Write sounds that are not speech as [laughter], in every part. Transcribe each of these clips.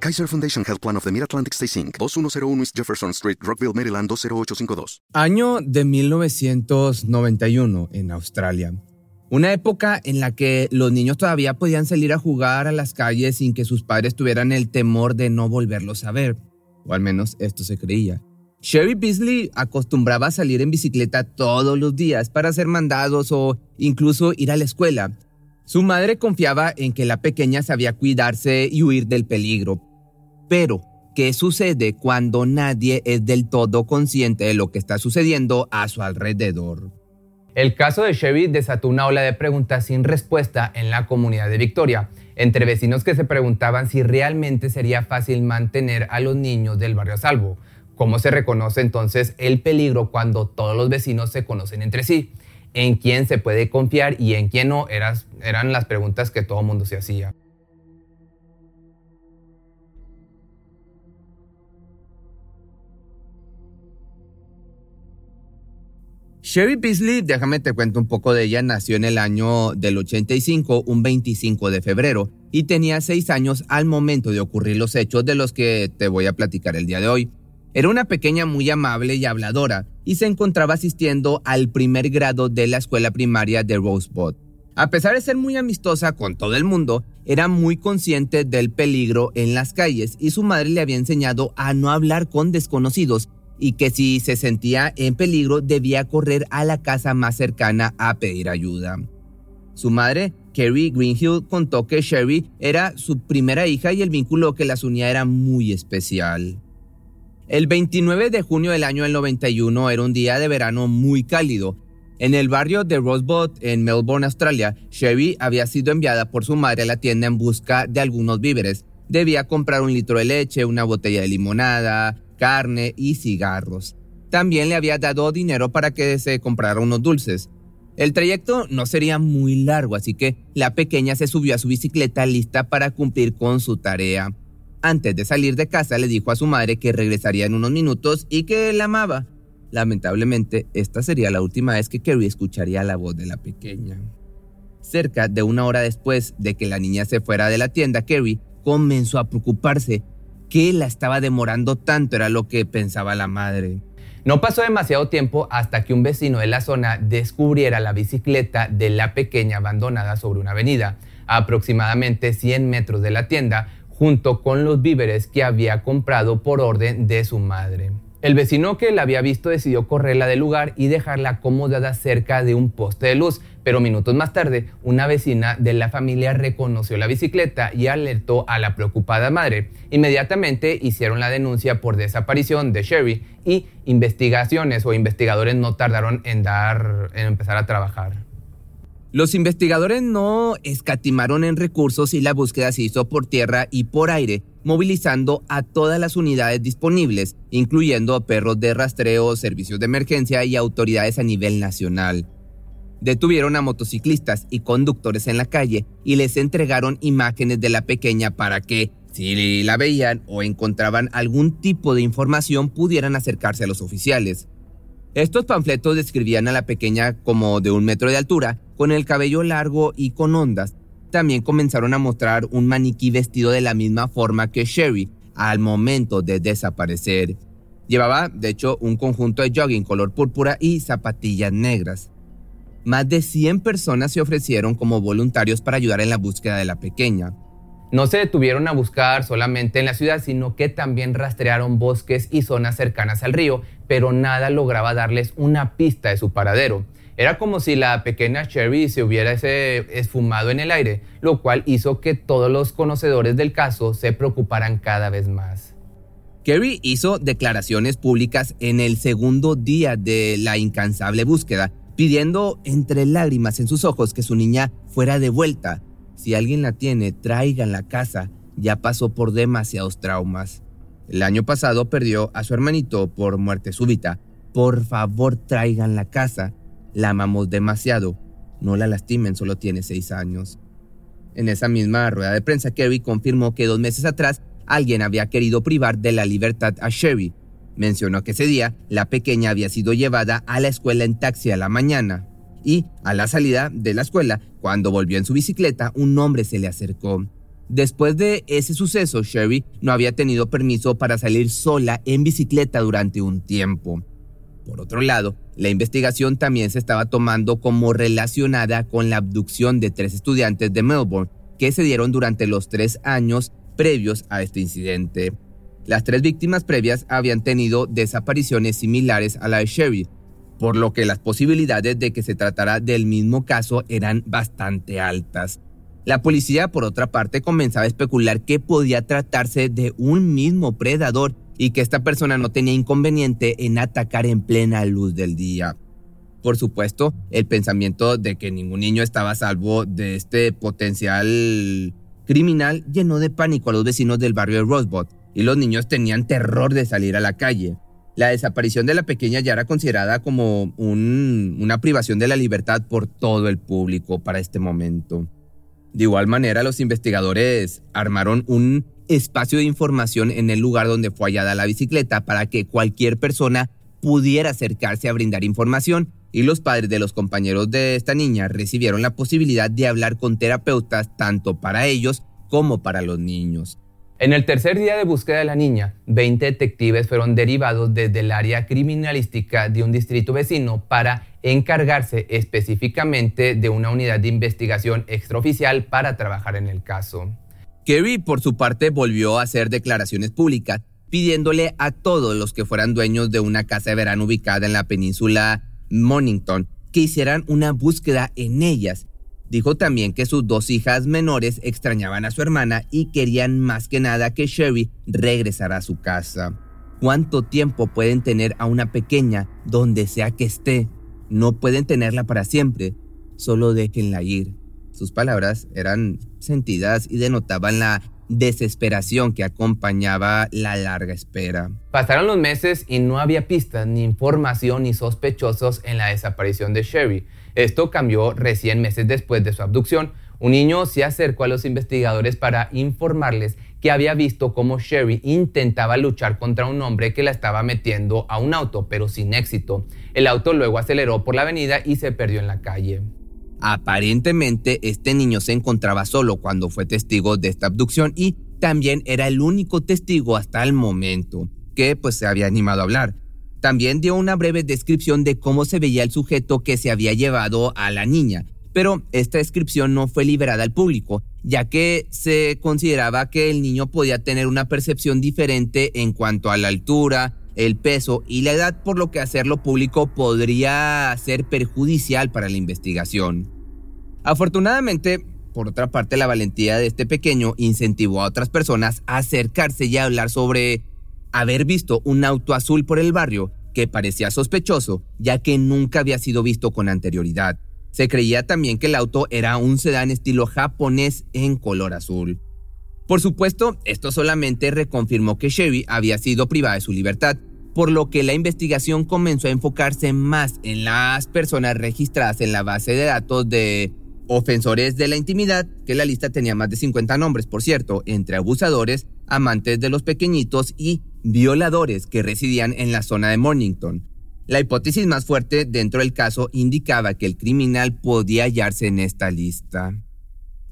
Kaiser Foundation Health Plan of the Mid-Atlantic Stay Inc., 2101 East Jefferson Street, Rockville, Maryland, 20852. Año de 1991 en Australia. Una época en la que los niños todavía podían salir a jugar a las calles sin que sus padres tuvieran el temor de no volverlos a ver. O al menos esto se creía. Sherry Beasley acostumbraba a salir en bicicleta todos los días para hacer mandados o incluso ir a la escuela. Su madre confiaba en que la pequeña sabía cuidarse y huir del peligro. Pero, ¿qué sucede cuando nadie es del todo consciente de lo que está sucediendo a su alrededor? El caso de Sherry desató una ola de preguntas sin respuesta en la comunidad de Victoria, entre vecinos que se preguntaban si realmente sería fácil mantener a los niños del barrio a salvo ¿Cómo se reconoce entonces el peligro cuando todos los vecinos se conocen entre sí? ¿En quién se puede confiar y en quién no? eran las preguntas que todo el mundo se hacía. Sherry Beasley, déjame te cuento un poco de ella, nació en el año del 85, un 25 de febrero, y tenía 6 años al momento de ocurrir los hechos de los que te voy a platicar el día de hoy. Era una pequeña muy amable y habladora y se encontraba asistiendo al primer grado de la escuela primaria de Rosebud. A pesar de ser muy amistosa con todo el mundo, era muy consciente del peligro en las calles y su madre le había enseñado a no hablar con desconocidos y que si se sentía en peligro debía correr a la casa más cercana a pedir ayuda. Su madre, Carrie Greenhill, contó que Sherry era su primera hija y el vínculo que las unía era muy especial. El 29 de junio del año 91 era un día de verano muy cálido. En el barrio de Rosebud, en Melbourne, Australia, Sherry había sido enviada por su madre a la tienda en busca de algunos víveres. Debía comprar un litro de leche, una botella de limonada, carne y cigarros. También le había dado dinero para que se comprara unos dulces. El trayecto no sería muy largo, así que la pequeña se subió a su bicicleta lista para cumplir con su tarea. Antes de salir de casa le dijo a su madre que regresaría en unos minutos y que la amaba. Lamentablemente, esta sería la última vez que Kerry escucharía la voz de la pequeña. Cerca de una hora después de que la niña se fuera de la tienda, Kerry comenzó a preocuparse. ¿Qué la estaba demorando tanto? Era lo que pensaba la madre. No pasó demasiado tiempo hasta que un vecino de la zona descubriera la bicicleta de la pequeña abandonada sobre una avenida, a aproximadamente 100 metros de la tienda, junto con los víveres que había comprado por orden de su madre. El vecino que la había visto decidió correrla del lugar y dejarla acomodada cerca de un poste de luz, pero minutos más tarde una vecina de la familia reconoció la bicicleta y alertó a la preocupada madre. Inmediatamente hicieron la denuncia por desaparición de Sherry y investigaciones o investigadores no tardaron en dar en empezar a trabajar. Los investigadores no escatimaron en recursos y la búsqueda se hizo por tierra y por aire, movilizando a todas las unidades disponibles, incluyendo perros de rastreo, servicios de emergencia y autoridades a nivel nacional. Detuvieron a motociclistas y conductores en la calle y les entregaron imágenes de la pequeña para que, si la veían o encontraban algún tipo de información, pudieran acercarse a los oficiales. Estos panfletos describían a la pequeña como de un metro de altura, con el cabello largo y con ondas. También comenzaron a mostrar un maniquí vestido de la misma forma que Sherry al momento de desaparecer. Llevaba, de hecho, un conjunto de jogging color púrpura y zapatillas negras. Más de 100 personas se ofrecieron como voluntarios para ayudar en la búsqueda de la pequeña. No se detuvieron a buscar solamente en la ciudad, sino que también rastrearon bosques y zonas cercanas al río, pero nada lograba darles una pista de su paradero. Era como si la pequeña Sherry se hubiera esfumado en el aire, lo cual hizo que todos los conocedores del caso se preocuparan cada vez más. Kerry hizo declaraciones públicas en el segundo día de la incansable búsqueda, pidiendo entre lágrimas en sus ojos que su niña fuera de vuelta. Si alguien la tiene, traigan la casa. Ya pasó por demasiados traumas. El año pasado perdió a su hermanito por muerte súbita por favor traigan la casa, la amamos demasiado, no la lastimen, solo tiene seis años. En esa misma rueda de prensa, Kerry confirmó que dos meses atrás alguien había querido privar de la libertad a Sherry. Mencionó que ese día la pequeña había sido llevada a la escuela en taxi a la mañana y a la salida de la escuela, cuando volvió en su bicicleta, un hombre se le acercó. Después de ese suceso, Sherry no había tenido permiso para salir sola en bicicleta durante un tiempo. Por otro lado, la investigación también se estaba tomando como relacionada con la abducción de tres estudiantes de Melbourne que se dieron durante los tres años previos a este incidente. Las tres víctimas previas habían tenido desapariciones similares a la de Sherry, por lo que las posibilidades de que se tratara del mismo caso eran bastante altas. La policía, por otra parte, comenzaba a especular que podía tratarse de un mismo predador y que esta persona no tenía inconveniente en atacar en plena luz del día. Por supuesto, el pensamiento de que ningún niño estaba a salvo de este potencial criminal llenó de pánico a los vecinos del barrio de Rosebud y los niños tenían terror de salir a la calle. La desaparición de la pequeña ya era considerada como una privación de la libertad por todo el público para este momento. De igual manera, los investigadores armaron un espacio de información en el lugar donde fue hallada la bicicleta para que cualquier persona pudiera acercarse a brindar información y los padres de los compañeros de esta niña recibieron la posibilidad de hablar con terapeutas tanto para ellos como para los niños. En el tercer día de búsqueda de la niña, 20 detectives fueron derivados desde el área criminalística de un distrito vecino para encargarse específicamente de una unidad de investigación extraoficial para trabajar en el caso. Kerry, por su parte, volvió a hacer declaraciones públicas pidiéndole a todos los que fueran dueños de una casa de verano ubicada en la península Mornington que hicieran una búsqueda en ellas. Dijo también que sus dos hijas menores extrañaban a su hermana y querían más que nada que Sherry regresara a su casa. ¿Cuánto tiempo pueden tener a una pequeña donde sea que esté? No pueden tenerla para siempre, solo déjenla ir. Sus palabras eran sentidas y denotaban la desesperación que acompañaba la larga espera. Pasaron los meses y no había pistas, ni información, ni sospechosos en la desaparición de Sherry. Esto cambió recién meses después de su abducción. Un niño se acercó a los investigadores para informarles que había visto cómo Sherry intentaba luchar contra un hombre que la estaba metiendo a un auto, pero sin éxito. El auto luego aceleró por la avenida y se perdió en la calle. Aparentemente, este niño se encontraba solo cuando fue testigo de esta abducción y también era el único testigo hasta el momento que pues se había animado a hablar. También dio una breve descripción de cómo se veía el sujeto que se había llevado a la niña, pero esta descripción no fue liberada al público, ya que se consideraba que el niño podía tener una percepción diferente en cuanto a la altura, el peso y la edad, por lo que hacerlo público podría ser perjudicial para la investigación. Afortunadamente, por otra parte, la valentía de este pequeño incentivó a otras personas a acercarse y a hablar sobre haber visto un auto azul por el barrio que parecía sospechoso, ya que nunca había sido visto con anterioridad. Se creía también que el auto era un sedán estilo japonés en color azul. Por supuesto, esto solamente reconfirmó que Chevy había sido privada de su libertad, por lo que la investigación comenzó a enfocarse más en las personas registradas en la base de datos de ofensores de la intimidad, que la lista tenía más de 50 nombres, por cierto, entre abusadores, amantes de los pequeñitos y violadores que residían en la zona de Mornington. La hipótesis más fuerte dentro del caso indicaba que el criminal podía hallarse en esta lista.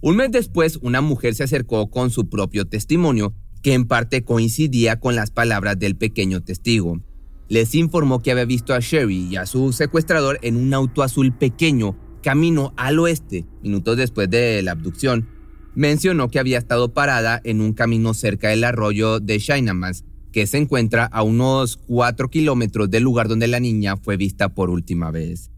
Un mes después, una mujer se acercó con su propio testimonio, que en parte coincidía con las palabras del pequeño testigo. Les informó que había visto a Sherry y a su secuestrador en un auto azul pequeño, camino al oeste, minutos después de la abducción. Mencionó que había estado parada en un camino cerca del arroyo de Shinamans, que se encuentra a unos 4 kilómetros del lugar donde la niña fue vista por última vez.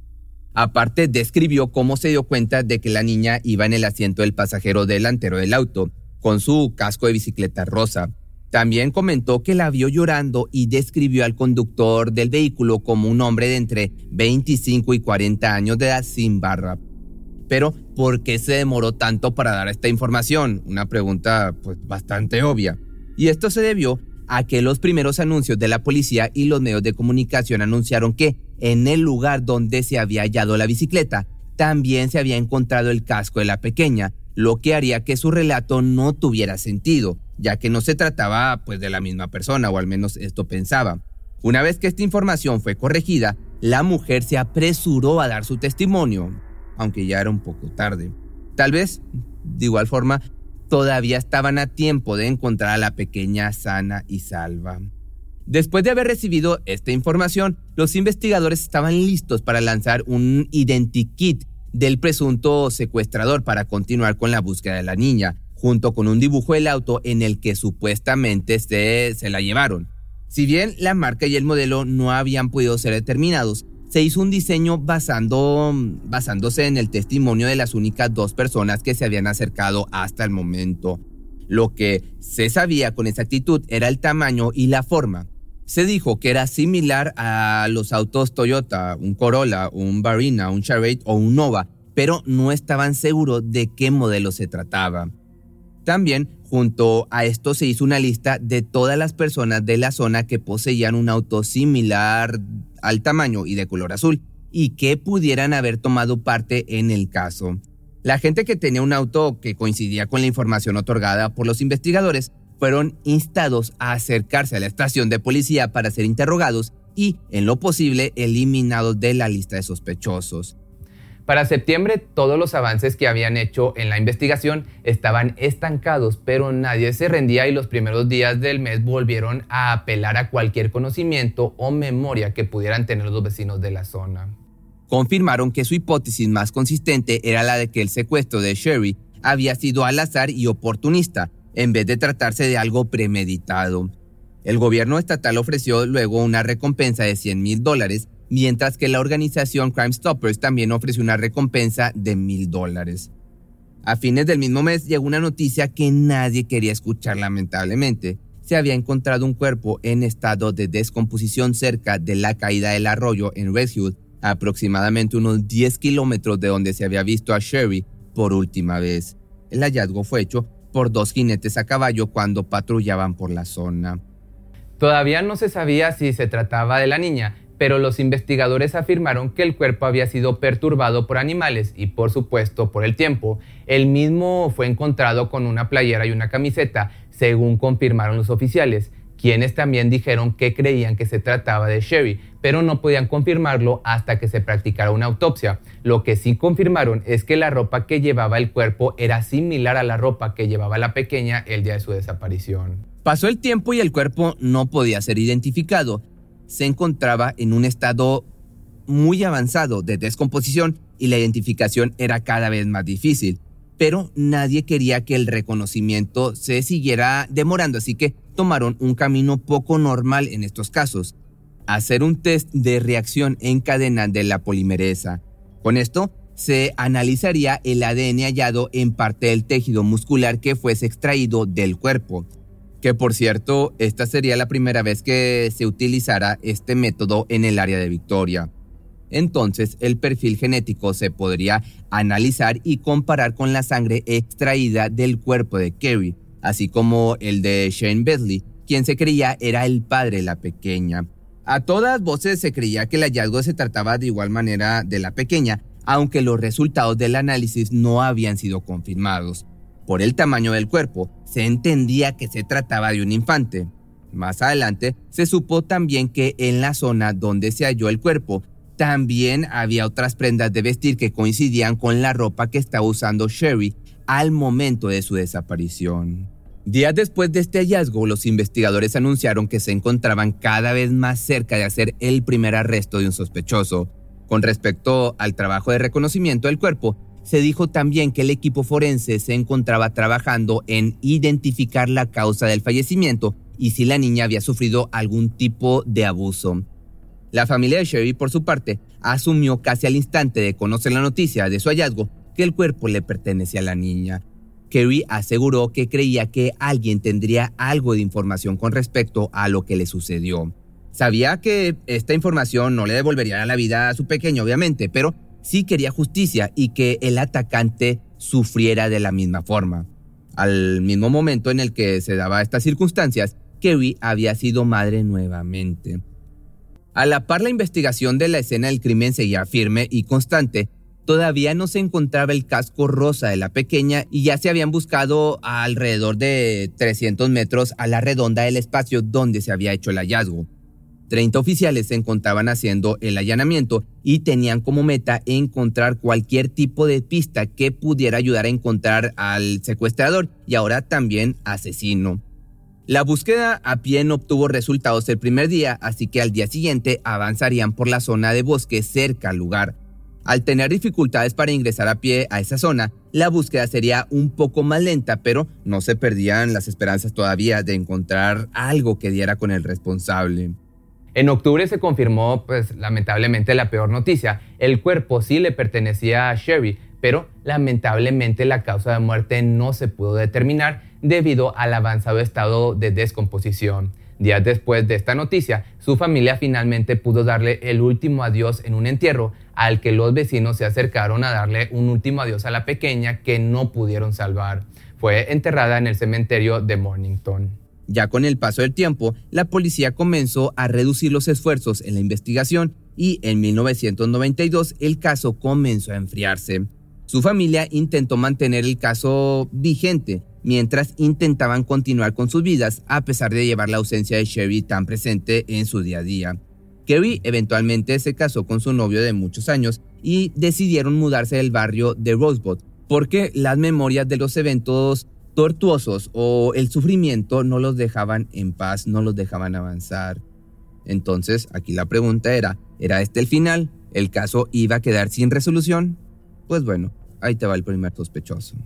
Aparte, describió cómo se dio cuenta de que la niña iba en el asiento del pasajero delantero del auto, con su casco de bicicleta rosa. También comentó que la vio llorando y describió al conductor del vehículo como un hombre de entre 25 y 40 años de edad sin barra. Pero, ¿por qué se demoró tanto para dar esta información? Una pregunta pues bastante obvia. Y esto se debió a que los primeros anuncios de la policía y los medios de comunicación anunciaron que en el lugar donde se había hallado la bicicleta también se había encontrado el casco de la pequeña, lo que haría que su relato no tuviera sentido, ya que no se trataba pues de la misma persona, o al menos esto pensaba. Una vez que esta información fue corregida, la mujer se apresuró a dar su testimonio, aunque ya era un poco tarde. Tal vez, de igual forma, todavía estaban a tiempo de encontrar a la pequeña sana y salva. Después de haber recibido esta información, los investigadores estaban listos para lanzar un identikit del presunto secuestrador para continuar con la búsqueda de la niña, junto con un dibujo del auto en el que supuestamente se, se la llevaron. Si bien la marca y el modelo no habían podido ser determinados, se hizo un diseño basando, basándose en el testimonio de las únicas dos personas que se habían acercado hasta el momento. Lo que se sabía con exactitud era el tamaño y la forma. Se dijo que era similar a los autos Toyota, un Corolla, un Barina, un Charade o un Nova, pero no estaban seguros de qué modelo se trataba. También, junto a esto, se hizo una lista de todas las personas de la zona que poseían un auto similar al tamaño y de color azul y que pudieran haber tomado parte en el caso. La gente que tenía un auto que coincidía con la información otorgada por los investigadores fueron instados a acercarse a la estación de policía para ser interrogados y, en lo posible, eliminados de la lista de sospechosos. Para septiembre, todos los avances que habían hecho en la investigación estaban estancados, pero nadie se rendía y los primeros días del mes volvieron a apelar a cualquier conocimiento o memoria que pudieran tener los vecinos de la zona. Confirmaron que su hipótesis más consistente era la de que el secuestro de Sherry había sido al azar y oportunista, en vez de tratarse de algo premeditado. El gobierno estatal ofreció luego una recompensa de 100 mil dólares, mientras que la organización Crime Stoppers también ofreció una recompensa de mil dólares. A fines del mismo mes llegó una noticia que nadie quería escuchar lamentablemente. Se había encontrado un cuerpo en estado de descomposición cerca de la caída del arroyo en Redwood, aproximadamente unos 10 kilómetros de donde se había visto a Sherry por última vez. El hallazgo fue hecho por dos jinetes a caballo cuando patrullaban por la zona. Todavía no se sabía si se trataba de la niña, pero los investigadores afirmaron que el cuerpo había sido perturbado por animales y por supuesto por el tiempo. El mismo fue encontrado con una playera y una camiseta, según confirmaron los oficiales quienes también dijeron que creían que se trataba de Sherry, pero no podían confirmarlo hasta que se practicara una autopsia. Lo que sí confirmaron es que la ropa que llevaba el cuerpo era similar a la ropa que llevaba la pequeña el día de su desaparición. Pasó el tiempo y el cuerpo no podía ser identificado. Se encontraba en un estado muy avanzado de descomposición y la identificación era cada vez más difícil pero nadie quería que el reconocimiento se siguiera demorando, así que tomaron un camino poco normal en estos casos, hacer un test de reacción en cadena de la polimerasa. Con esto, se analizaría el ADN hallado en parte del tejido muscular que fuese extraído del cuerpo. Que por cierto, esta sería la primera vez que se utilizara este método en el área de Victoria entonces el perfil genético se podría analizar y comparar con la sangre extraída del cuerpo de Kerry, así como el de Shane Besley, quien se creía era el padre de la pequeña. A todas voces se creía que el hallazgo se trataba de igual manera de la pequeña, aunque los resultados del análisis no habían sido confirmados. Por el tamaño del cuerpo, se entendía que se trataba de un infante. Más adelante, se supo también que en la zona donde se halló el cuerpo también había otras prendas de vestir que coincidían con la ropa que estaba usando Sherry al momento de su desaparición. Días después de este hallazgo, los investigadores anunciaron que se encontraban cada vez más cerca de hacer el primer arresto de un sospechoso. Con respecto al trabajo de reconocimiento del cuerpo, se dijo también que el equipo forense se encontraba trabajando en identificar la causa del fallecimiento y si la niña había sufrido algún tipo de abuso. La familia de Sherry, por su parte, asumió casi al instante de conocer la noticia de su hallazgo que el cuerpo le pertenecía a la niña. Kerry aseguró que creía que alguien tendría algo de información con respecto a lo que le sucedió. Sabía que esta información no le devolvería la vida a su pequeño, obviamente, pero sí quería justicia y que el atacante sufriera de la misma forma. Al mismo momento en el que se daba estas circunstancias, Kerry había sido madre nuevamente. A la par la investigación de la escena del crimen seguía firme y constante, todavía no se encontraba el casco rosa de la pequeña y ya se habían buscado alrededor de 300 metros a la redonda del espacio donde se había hecho el hallazgo. 30 oficiales se encontraban haciendo el allanamiento y tenían como meta encontrar cualquier tipo de pista que pudiera ayudar a encontrar al secuestrador y ahora también asesino. La búsqueda a pie no obtuvo resultados el primer día, así que al día siguiente avanzarían por la zona de bosque cerca al lugar. Al tener dificultades para ingresar a pie a esa zona, la búsqueda sería un poco más lenta, pero no se perdían las esperanzas todavía de encontrar algo que diera con el responsable. En octubre se confirmó, pues lamentablemente, la peor noticia. El cuerpo sí le pertenecía a Sherry, pero lamentablemente la causa de muerte no se pudo determinar debido al avanzado estado de descomposición. Días después de esta noticia, su familia finalmente pudo darle el último adiós en un entierro al que los vecinos se acercaron a darle un último adiós a la pequeña que no pudieron salvar. Fue enterrada en el cementerio de Mornington. Ya con el paso del tiempo, la policía comenzó a reducir los esfuerzos en la investigación y en 1992 el caso comenzó a enfriarse. Su familia intentó mantener el caso vigente mientras intentaban continuar con sus vidas a pesar de llevar la ausencia de Sherry tan presente en su día a día. Kerry eventualmente se casó con su novio de muchos años y decidieron mudarse del barrio de Rosebud porque las memorias de los eventos tortuosos o el sufrimiento no los dejaban en paz, no los dejaban avanzar. Entonces, aquí la pregunta era, ¿era este el final? ¿El caso iba a quedar sin resolución? Pues bueno, ahí te va el primer sospechoso.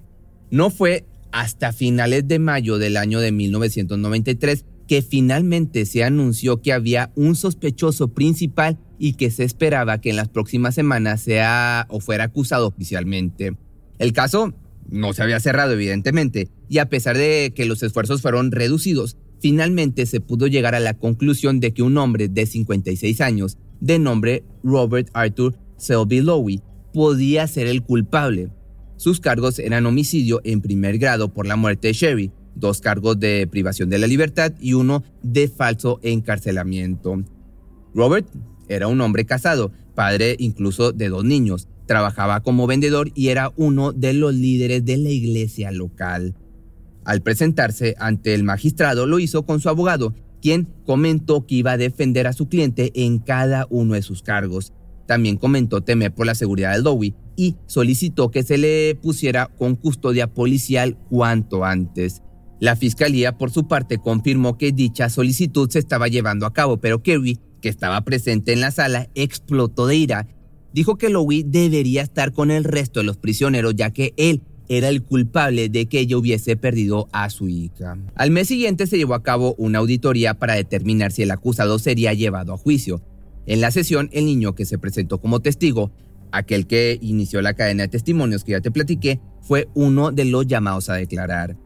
No fue hasta finales de mayo del año de 1993 que finalmente se anunció que había un sospechoso principal y que se esperaba que en las próximas semanas sea o fuera acusado oficialmente. El caso no se había cerrado evidentemente, y a pesar de que los esfuerzos fueron reducidos, finalmente se pudo llegar a la conclusión de que un hombre de 56 años, de nombre Robert Arthur Selby Lowy, podía ser el culpable. Sus cargos eran homicidio en primer grado por la muerte de Sherry, dos cargos de privación de la libertad y uno de falso encarcelamiento. Robert era un hombre casado, padre incluso de dos niños, Trabajaba como vendedor y era uno de los líderes de la iglesia local. Al presentarse ante el magistrado lo hizo con su abogado, quien comentó que iba a defender a su cliente en cada uno de sus cargos. También comentó temer por la seguridad del Dowie y solicitó que se le pusiera con custodia policial cuanto antes. La fiscalía, por su parte, confirmó que dicha solicitud se estaba llevando a cabo, pero Kerry, que estaba presente en la sala, explotó de ira dijo que Louis debería estar con el resto de los prisioneros ya que él era el culpable de que ella hubiese perdido a su hija. Al mes siguiente se llevó a cabo una auditoría para determinar si el acusado sería llevado a juicio. En la sesión, el niño que se presentó como testigo, aquel que inició la cadena de testimonios que ya te platiqué, fue uno de los llamados a declarar.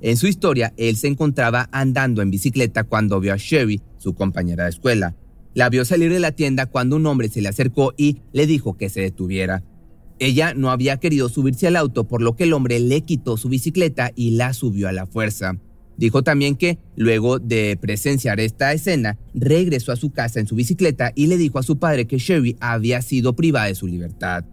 En su historia, él se encontraba andando en bicicleta cuando vio a Sherry, su compañera de escuela, la vio salir de la tienda cuando un hombre se le acercó y le dijo que se detuviera. Ella no había querido subirse al auto, por lo que el hombre le quitó su bicicleta y la subió a la fuerza. Dijo también que, luego de presenciar esta escena, regresó a su casa en su bicicleta y le dijo a su padre que Sherry había sido privada de su libertad.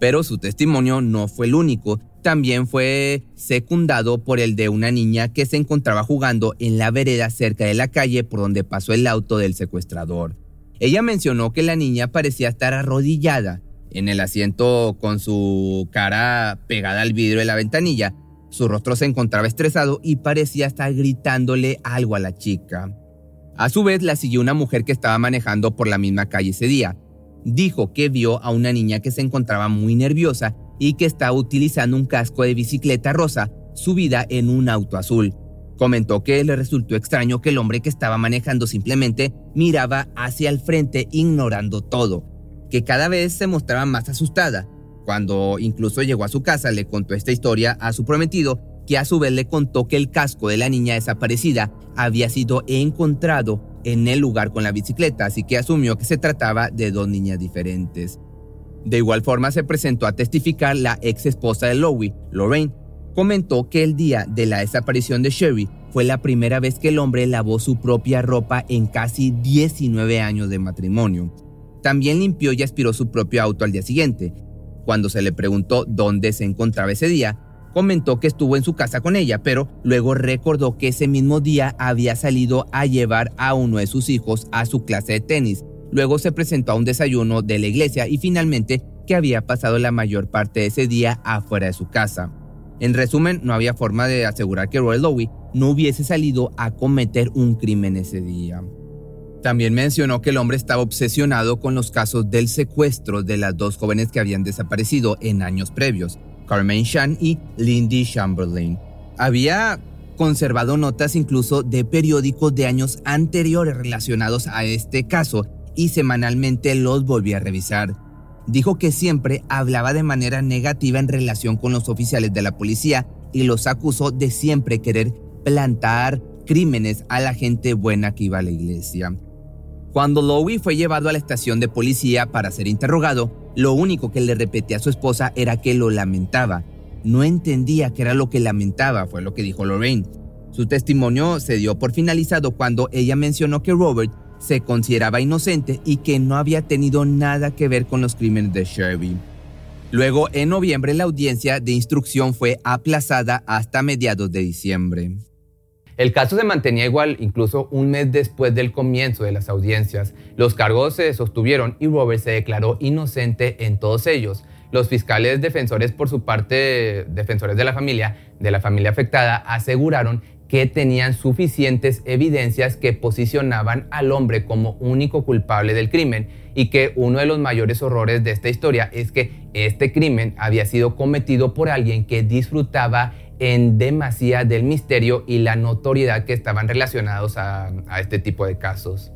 Pero su testimonio no fue el único, también fue secundado por el de una niña que se encontraba jugando en la vereda cerca de la calle por donde pasó el auto del secuestrador. Ella mencionó que la niña parecía estar arrodillada en el asiento con su cara pegada al vidrio de la ventanilla. Su rostro se encontraba estresado y parecía estar gritándole algo a la chica. A su vez la siguió una mujer que estaba manejando por la misma calle ese día. Dijo que vio a una niña que se encontraba muy nerviosa y que estaba utilizando un casco de bicicleta rosa subida en un auto azul. Comentó que le resultó extraño que el hombre que estaba manejando simplemente miraba hacia el frente ignorando todo, que cada vez se mostraba más asustada. Cuando incluso llegó a su casa le contó esta historia a su prometido, que a su vez le contó que el casco de la niña desaparecida había sido encontrado en el lugar con la bicicleta, así que asumió que se trataba de dos niñas diferentes. De igual forma se presentó a testificar la ex esposa de Lowy, Lorraine, comentó que el día de la desaparición de Sherry, fue la primera vez que el hombre lavó su propia ropa en casi 19 años de matrimonio. También limpió y aspiró su propio auto al día siguiente. Cuando se le preguntó dónde se encontraba ese día, comentó que estuvo en su casa con ella, pero luego recordó que ese mismo día había salido a llevar a uno de sus hijos a su clase de tenis. Luego se presentó a un desayuno de la iglesia y finalmente que había pasado la mayor parte de ese día afuera de su casa. En resumen, no había forma de asegurar que Roy Lowe no hubiese salido a cometer un crimen ese día. También mencionó que el hombre estaba obsesionado con los casos del secuestro de las dos jóvenes que habían desaparecido en años previos, Carmen Shan y Lindy Chamberlain. Había conservado notas incluso de periódicos de años anteriores relacionados a este caso y semanalmente los volvía a revisar. Dijo que siempre hablaba de manera negativa en relación con los oficiales de la policía y los acusó de siempre querer plantar crímenes a la gente buena que iba a la iglesia. Cuando Lowy fue llevado a la estación de policía para ser interrogado, lo único que le repetía a su esposa era que lo lamentaba. No entendía qué era lo que lamentaba, fue lo que dijo Lorraine. Su testimonio se dio por finalizado cuando ella mencionó que Robert se consideraba inocente y que no había tenido nada que ver con los crímenes de Sherby. Luego, en noviembre, la audiencia de instrucción fue aplazada hasta mediados de diciembre. El caso se mantenía igual incluso un mes después del comienzo de las audiencias. Los cargos se sostuvieron y Robert se declaró inocente en todos ellos. Los fiscales defensores, por su parte, defensores de la familia, de la familia afectada, aseguraron que tenían suficientes evidencias que posicionaban al hombre como único culpable del crimen y que uno de los mayores horrores de esta historia es que este crimen había sido cometido por alguien que disfrutaba en demasía del misterio y la notoriedad que estaban relacionados a, este tipo de casos.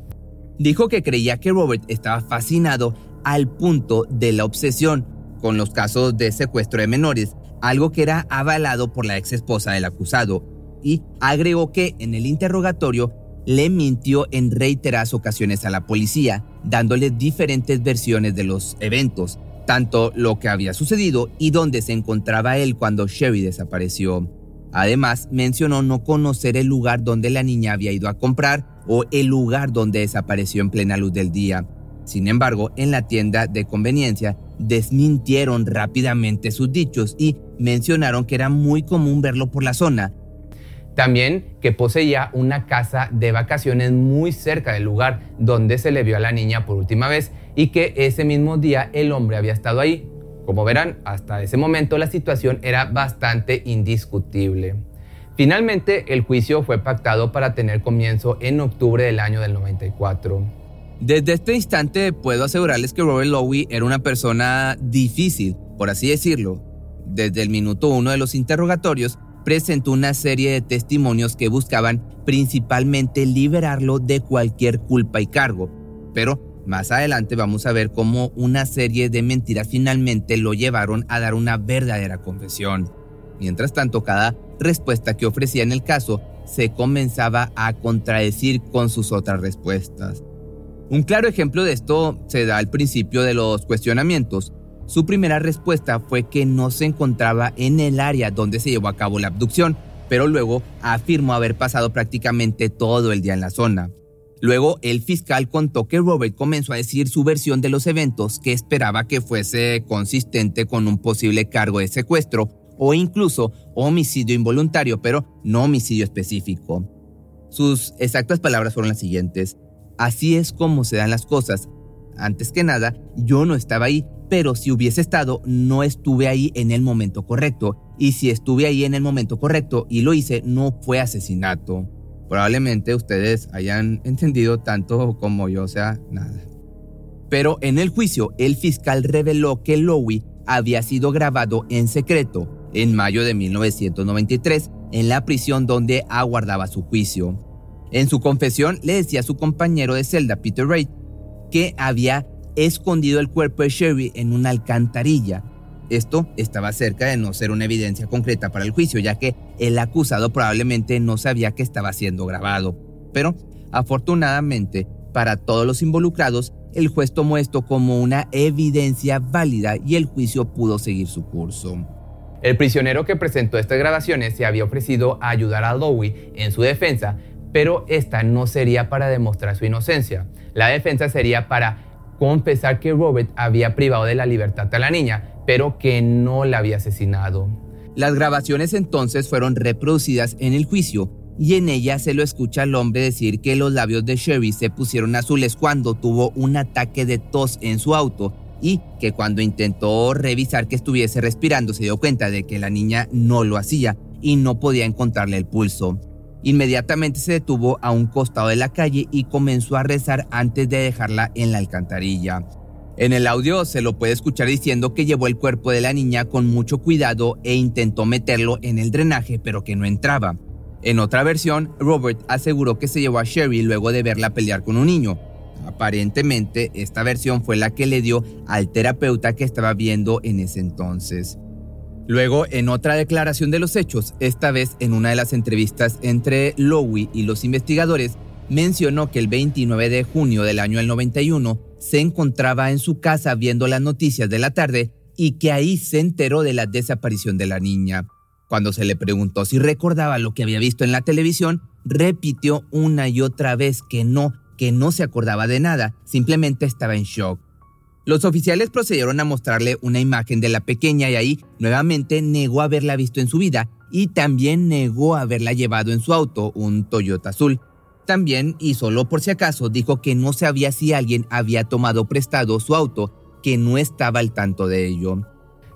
Dijo que creía que Robert estaba fascinado al punto de la obsesión con los casos de secuestro de menores, algo que era avalado por la ex esposa del acusado, y agregó que en el interrogatorio le mintió en reiteradas ocasiones a la policía, dándole diferentes versiones de los eventos, tanto lo que había sucedido y dónde se encontraba él cuando Sherry desapareció. Además, mencionó no conocer el lugar donde la niña había ido a comprar o el lugar donde desapareció en plena luz del día. Sin embargo, en la tienda de conveniencia desmintieron rápidamente sus dichos y mencionaron que era muy común verlo por la zona. También que poseía una casa de vacaciones muy cerca del lugar donde se le vio a la niña por última vez y que ese mismo día el hombre había estado ahí. Como verán, hasta ese momento la situación era bastante indiscutible. Finalmente, el juicio fue pactado para tener comienzo en octubre del año del 94. Desde este instante puedo asegurarles que Robert Lowe era una persona difícil, por así decirlo. Desde el minuto uno de los interrogatorios, presentó una serie de testimonios que buscaban principalmente liberarlo de cualquier culpa y cargo, pero más adelante vamos a ver cómo una serie de mentiras finalmente lo llevaron a dar una verdadera confesión. Mientras tanto, cada respuesta que ofrecía en el caso se comenzaba a contradecir con sus otras respuestas. Un claro ejemplo de esto se da al principio de los cuestionamientos. Su primera respuesta fue que no se encontraba en el área donde se llevó a cabo la abducción, pero luego afirmó haber pasado prácticamente todo el día en la zona. Luego, el fiscal contó que Robert comenzó a decir su versión de los eventos que esperaba que fuese consistente con un posible cargo de secuestro o incluso homicidio involuntario, pero no homicidio específico. Sus exactas palabras fueron las siguientes. Así es como se dan las cosas. Antes que nada, yo no estaba ahí, pero si hubiese estado, no estuve ahí en el momento correcto. Y si estuve ahí en el momento correcto y lo hice, no fue asesinato. Probablemente ustedes hayan [laughs] entendido tanto como yo, o sea, nada. Pero en el juicio, el fiscal reveló que Lowy había sido grabado en secreto en mayo de 1993 en la prisión donde aguardaba su juicio. En su confesión le decía a su compañero de celda, Peter Wright, que había escondido el cuerpo de Sherry en una alcantarilla esto estaba cerca de no ser una evidencia concreta para el juicio, ya que el acusado probablemente no sabía que estaba siendo grabado. Pero, afortunadamente, para todos los involucrados, el juez tomó esto como una evidencia válida y el juicio pudo seguir su curso. El prisionero que presentó estas grabaciones se había ofrecido a ayudar a Lowy en su defensa, pero esta no sería para demostrar su inocencia. La defensa sería para confesar que Robert había privado de la libertad a la niña, pero que no la había asesinado. Las grabaciones entonces fueron reproducidas en el juicio y en ella se lo escucha al hombre decir que los labios de Sherry se pusieron azules cuando tuvo un ataque de tos en su auto y que cuando intentó revisar que estuviese respirando se dio cuenta de que la niña no lo hacía y no podía encontrarle el pulso. Inmediatamente se detuvo a un costado de la calle y comenzó a rezar antes de dejarla en la alcantarilla. En el audio se lo puede escuchar diciendo que llevó el cuerpo de la niña con mucho cuidado e intentó meterlo en el drenaje pero que no entraba. En otra versión, Robert aseguró que se llevó a Sherry luego de verla pelear con un niño. Aparentemente, esta versión fue la que le dio al terapeuta que estaba viendo en ese entonces. Luego, en otra declaración de los hechos, esta vez en una de las entrevistas entre Lowy y los investigadores, mencionó que el 29 de junio del año 91 se encontraba en su casa viendo las noticias de la tarde y que ahí se enteró de la desaparición de la niña. Cuando se le preguntó si recordaba lo que había visto en la televisión, repitió una y otra vez que no, que no se acordaba de nada, simplemente estaba en shock. Los oficiales procedieron a mostrarle una imagen de la pequeña y ahí nuevamente negó haberla visto en su vida y también negó haberla llevado en su auto, un Toyota azul. También, y solo por si acaso, dijo que no sabía si alguien había tomado prestado su auto, que no estaba al tanto de ello.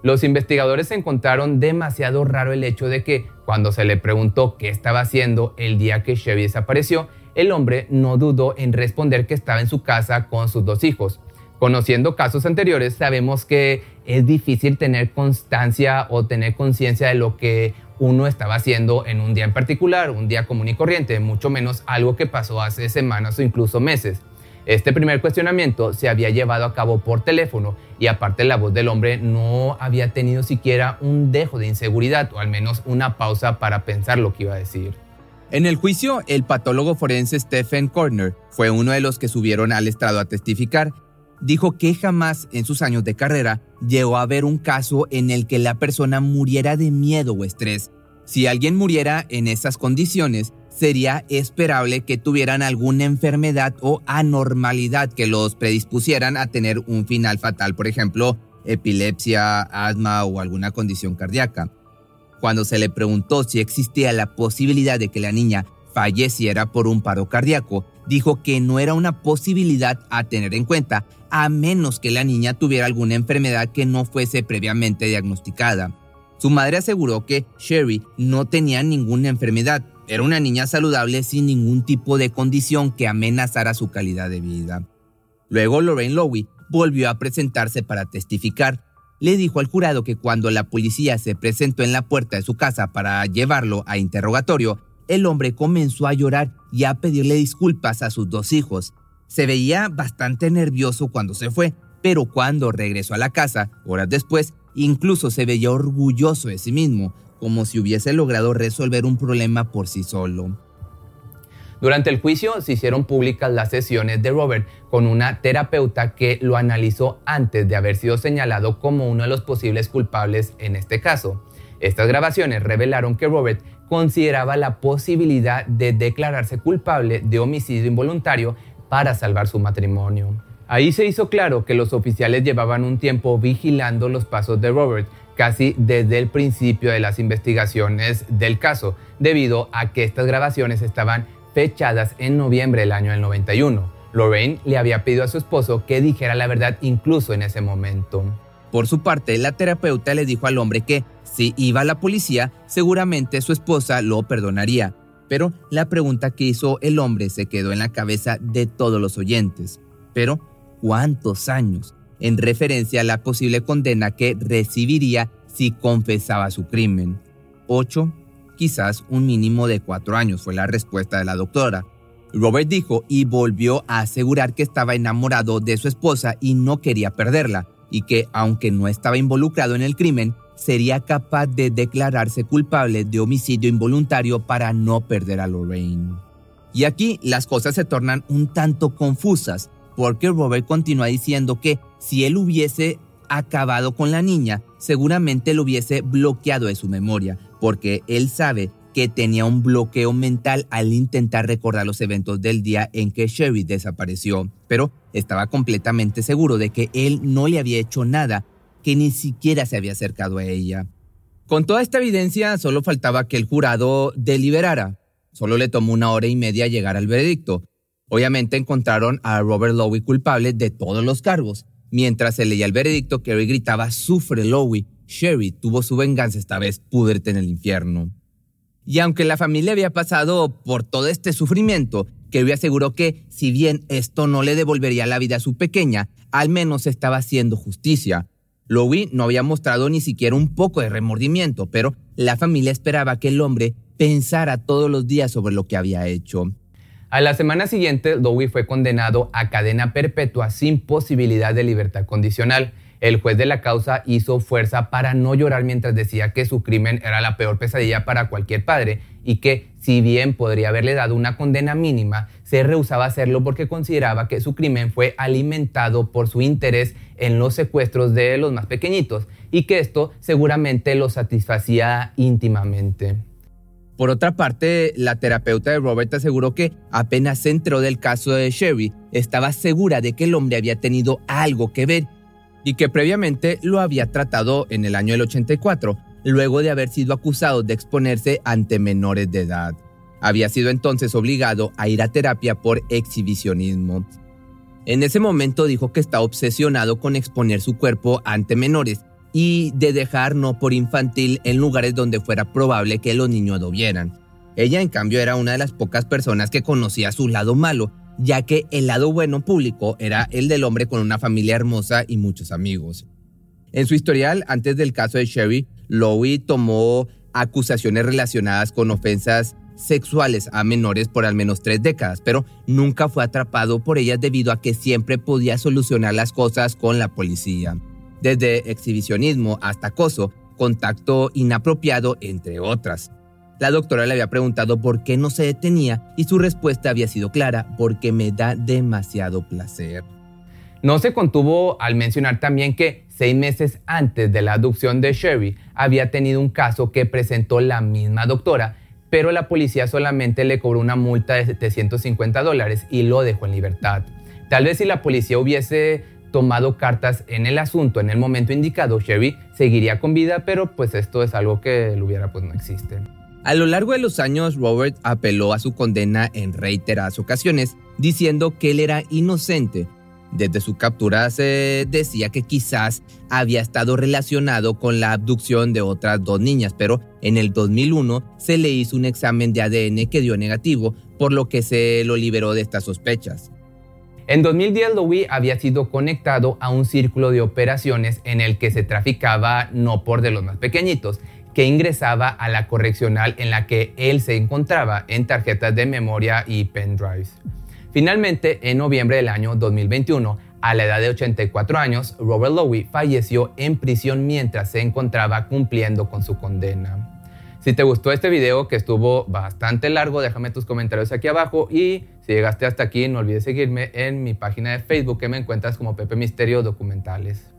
Los investigadores encontraron demasiado raro el hecho de que, cuando se le preguntó qué estaba haciendo el día que Chevy desapareció, el hombre no dudó en responder que estaba en su casa con sus dos hijos. Conociendo casos anteriores, sabemos que es difícil tener constancia o tener conciencia de lo que uno estaba haciendo en un día en particular, un día común y corriente, mucho menos algo que pasó hace semanas o incluso meses. Este primer cuestionamiento se había llevado a cabo por teléfono y aparte la voz del hombre no había tenido siquiera un dejo de inseguridad o al menos una pausa para pensar lo que iba a decir. En el juicio, el patólogo forense Stephen Corner fue uno de los que subieron al estrado a testificar dijo que jamás en sus años de carrera llegó a ver un caso en el que la persona muriera de miedo o estrés. Si alguien muriera en esas condiciones, sería esperable que tuvieran alguna enfermedad o anormalidad que los predispusieran a tener un final fatal, por ejemplo, epilepsia, asma o alguna condición cardíaca. Cuando se le preguntó si existía la posibilidad de que la niña falleciera por un paro cardíaco, dijo que no era una posibilidad a tener en cuenta, a menos que la niña tuviera alguna enfermedad que no fuese previamente diagnosticada. Su madre aseguró que Sherry no tenía ninguna enfermedad, era una niña saludable sin ningún tipo de condición que amenazara su calidad de vida. Luego Lorraine Lowy volvió a presentarse para testificar. Le dijo al jurado que cuando la policía se presentó en la puerta de su casa para llevarlo a interrogatorio, el hombre comenzó a llorar y a pedirle disculpas a sus dos hijos. Se veía bastante nervioso cuando se fue, pero cuando regresó a la casa, horas después, incluso se veía orgulloso de sí mismo, como si hubiese logrado resolver un problema por sí solo. Durante el juicio se hicieron públicas las sesiones de Robert con una terapeuta que lo analizó antes de haber sido señalado como uno de los posibles culpables en este caso. Estas grabaciones revelaron que Robert consideraba la posibilidad de declararse culpable de homicidio involuntario para salvar su matrimonio. Ahí se hizo claro que los oficiales llevaban un tiempo vigilando los pasos de Robert, casi desde el principio de las investigaciones del caso, debido a que estas grabaciones estaban fechadas en noviembre del año del 91. Lorraine le había pedido a su esposo que dijera la verdad incluso en ese momento. Por su parte, la terapeuta le dijo al hombre que si iba a la policía, seguramente su esposa lo perdonaría. Pero la pregunta que hizo el hombre se quedó en la cabeza de todos los oyentes. Pero, ¿cuántos años? En referencia a la posible condena que recibiría si confesaba su crimen. Ocho, quizás un mínimo de cuatro años, fue la respuesta de la doctora. Robert dijo y volvió a asegurar que estaba enamorado de su esposa y no quería perderla y que, aunque no estaba involucrado en el crimen, sería capaz de declararse culpable de homicidio involuntario para no perder a Lorraine. Y aquí las cosas se tornan un tanto confusas, porque Robert continúa diciendo que si él hubiese acabado con la niña, seguramente lo hubiese bloqueado de su memoria, porque él sabe que tenía un bloqueo mental al intentar recordar los eventos del día en que Sherry desapareció, pero estaba completamente seguro de que él no le había hecho nada, que ni siquiera se había acercado a ella. Con toda esta evidencia, solo faltaba que el jurado deliberara. Solo le tomó una hora y media llegar al veredicto. Obviamente encontraron a Robert Lowe culpable de todos los cargos. Mientras se leía el veredicto, Kerry gritaba, sufre Lowe. Sherry tuvo su venganza esta vez, púdrete en el infierno. Y aunque la familia había pasado por todo este sufrimiento, Kerry aseguró que, si bien esto no le devolvería la vida a su pequeña, al menos estaba haciendo justicia. Lowe no había mostrado ni siquiera un poco de remordimiento, pero la familia esperaba que el hombre pensara todos los días sobre lo que había hecho. A la semana siguiente, Lowe fue condenado a cadena perpetua sin posibilidad de libertad condicional. El juez de la causa hizo fuerza para no llorar mientras decía que su crimen era la peor pesadilla para cualquier padre y que, si bien podría haberle dado una condena mínima, se rehusaba a hacerlo porque consideraba que su crimen fue alimentado por su interés en los secuestros de los más pequeñitos y que esto seguramente lo satisfacía íntimamente. Por otra parte, la terapeuta de Robert aseguró que apenas se entró del caso de Sherry, estaba segura de que el hombre había tenido algo que ver y que previamente lo había tratado en el año del 84, luego de haber sido acusado de exponerse ante menores de edad. Había sido entonces obligado a ir a terapia por exhibicionismo. En ese momento dijo que estaba obsesionado con exponer su cuerpo ante menores y de dejar no por infantil en lugares donde fuera probable que los niños lo vieran. Ella en cambio era una de las pocas personas que conocía su lado malo ya que el lado bueno público era el del hombre con una familia hermosa y muchos amigos. En su historial, antes del caso de Sherry, Lowe tomó acusaciones relacionadas con ofensas sexuales a menores por al menos tres décadas, pero nunca fue atrapado por ellas debido a que siempre podía solucionar las cosas con la policía. Desde exhibicionismo hasta acoso, contacto inapropiado, entre otras. La doctora le había preguntado por qué no se detenía y su respuesta había sido clara, porque me da demasiado placer. No se contuvo al mencionar también que seis meses antes de la adopción de Sherry había tenido un caso que presentó la misma doctora, pero la policía solamente le cobró una multa de 750 dólares y lo dejó en libertad. Tal vez si la policía hubiese tomado cartas en el asunto en el momento indicado, Sherry seguiría con vida, pero pues esto es algo que lo hubiera pues no existe. A lo largo de los años, Robert apeló a su condena en reiteradas ocasiones, diciendo que él era inocente. Desde su captura se decía que quizás había estado relacionado con la abducción de otras dos niñas, pero en el 2001 se le hizo un examen de ADN que dio negativo, por lo que se lo liberó de estas sospechas. En 2010, Louis había sido conectado a un círculo de operaciones en el que se traficaba no por de los más pequeñitos, que ingresaba a la correccional en la que él se encontraba en tarjetas de memoria y pendrives. Finalmente, en noviembre del año 2021, a la edad de 84 años, Robert Lowe falleció en prisión mientras se encontraba cumpliendo con su condena. Si te gustó este video que estuvo bastante largo, déjame tus comentarios aquí abajo y si llegaste hasta aquí no olvides seguirme en mi página de Facebook que me encuentras como Pepe Misterio Documentales.